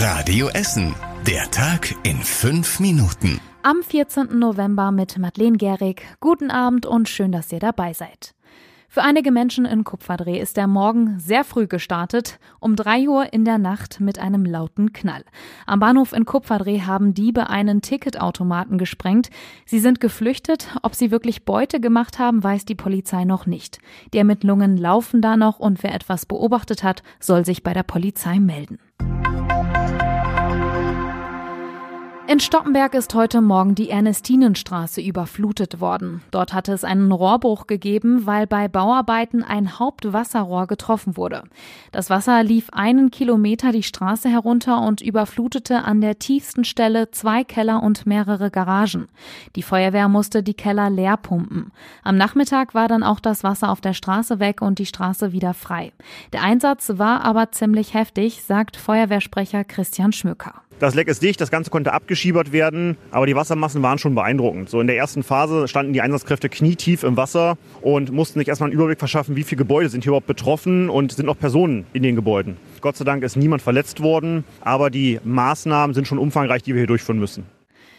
Radio Essen. Der Tag in fünf Minuten. Am 14. November mit Madeleine Gehrig. Guten Abend und schön, dass ihr dabei seid. Für einige Menschen in Kupferdreh ist der Morgen sehr früh gestartet, um drei Uhr in der Nacht mit einem lauten Knall. Am Bahnhof in Kupferdreh haben Diebe einen Ticketautomaten gesprengt. Sie sind geflüchtet. Ob sie wirklich Beute gemacht haben, weiß die Polizei noch nicht. Die Ermittlungen laufen da noch und wer etwas beobachtet hat, soll sich bei der Polizei melden. In Stoppenberg ist heute Morgen die Ernestinenstraße überflutet worden. Dort hatte es einen Rohrbruch gegeben, weil bei Bauarbeiten ein Hauptwasserrohr getroffen wurde. Das Wasser lief einen Kilometer die Straße herunter und überflutete an der tiefsten Stelle zwei Keller und mehrere Garagen. Die Feuerwehr musste die Keller leer pumpen. Am Nachmittag war dann auch das Wasser auf der Straße weg und die Straße wieder frei. Der Einsatz war aber ziemlich heftig, sagt Feuerwehrsprecher Christian Schmücker. Das Leck ist dicht, das Ganze konnte abgeschiebert werden, aber die Wassermassen waren schon beeindruckend. So in der ersten Phase standen die Einsatzkräfte knietief im Wasser und mussten sich erstmal einen Überblick verschaffen, wie viele Gebäude sind hier überhaupt betroffen und sind noch Personen in den Gebäuden. Gott sei Dank ist niemand verletzt worden, aber die Maßnahmen sind schon umfangreich, die wir hier durchführen müssen.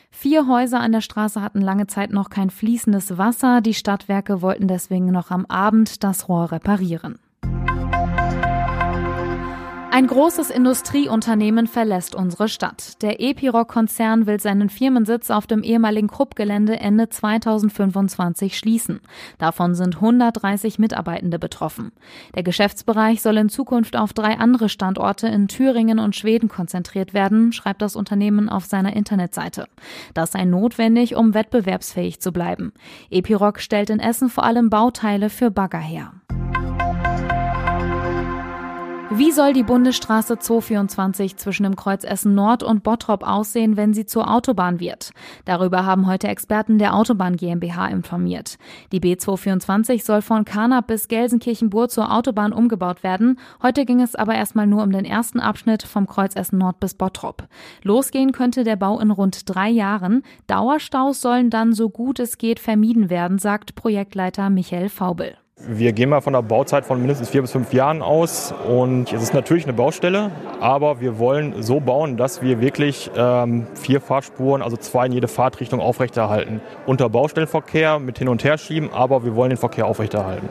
Vier Häuser an der Straße hatten lange Zeit noch kein fließendes Wasser. Die Stadtwerke wollten deswegen noch am Abend das Rohr reparieren. Ein großes Industrieunternehmen verlässt unsere Stadt. Der Epiroc-Konzern will seinen Firmensitz auf dem ehemaligen Krupp-Gelände Ende 2025 schließen. Davon sind 130 Mitarbeitende betroffen. Der Geschäftsbereich soll in Zukunft auf drei andere Standorte in Thüringen und Schweden konzentriert werden, schreibt das Unternehmen auf seiner Internetseite. Das sei notwendig, um wettbewerbsfähig zu bleiben. Epiroc stellt in Essen vor allem Bauteile für Bagger her. Wie soll die Bundesstraße 224 zwischen dem Kreuz Essen Nord und Bottrop aussehen, wenn sie zur Autobahn wird? Darüber haben heute Experten der Autobahn GmbH informiert. Die B224 soll von Karnap bis Gelsenkirchen-Bur zur Autobahn umgebaut werden. Heute ging es aber erstmal nur um den ersten Abschnitt vom Kreuz Essen Nord bis Bottrop. Losgehen könnte der Bau in rund drei Jahren. Dauerstaus sollen dann so gut es geht vermieden werden, sagt Projektleiter Michael Faubel. Wir gehen mal von einer Bauzeit von mindestens vier bis fünf Jahren aus und es ist natürlich eine Baustelle, aber wir wollen so bauen, dass wir wirklich ähm, vier Fahrspuren, also zwei in jede Fahrtrichtung aufrechterhalten. Unter Baustellenverkehr mit Hin- und Herschieben, aber wir wollen den Verkehr aufrechterhalten.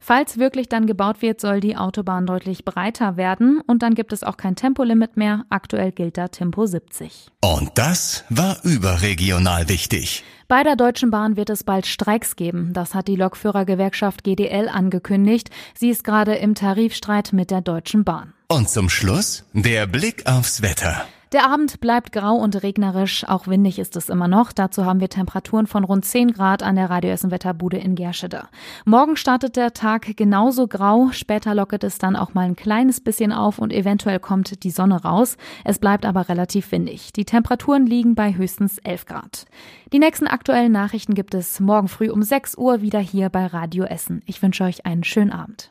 Falls wirklich dann gebaut wird, soll die Autobahn deutlich breiter werden und dann gibt es auch kein Tempolimit mehr. Aktuell gilt da Tempo 70. Und das war überregional wichtig. Bei der Deutschen Bahn wird es bald Streiks geben. Das hat die Lokführergewerkschaft GDL angekündigt. Sie ist gerade im Tarifstreit mit der Deutschen Bahn. Und zum Schluss der Blick aufs Wetter. Der Abend bleibt grau und regnerisch, auch windig ist es immer noch. Dazu haben wir Temperaturen von rund 10 Grad an der Radioessen Wetterbude in Gerschede. Morgen startet der Tag genauso grau, später lockert es dann auch mal ein kleines bisschen auf und eventuell kommt die Sonne raus. Es bleibt aber relativ windig. Die Temperaturen liegen bei höchstens 11 Grad. Die nächsten aktuellen Nachrichten gibt es morgen früh um 6 Uhr wieder hier bei Radio Essen. Ich wünsche euch einen schönen Abend.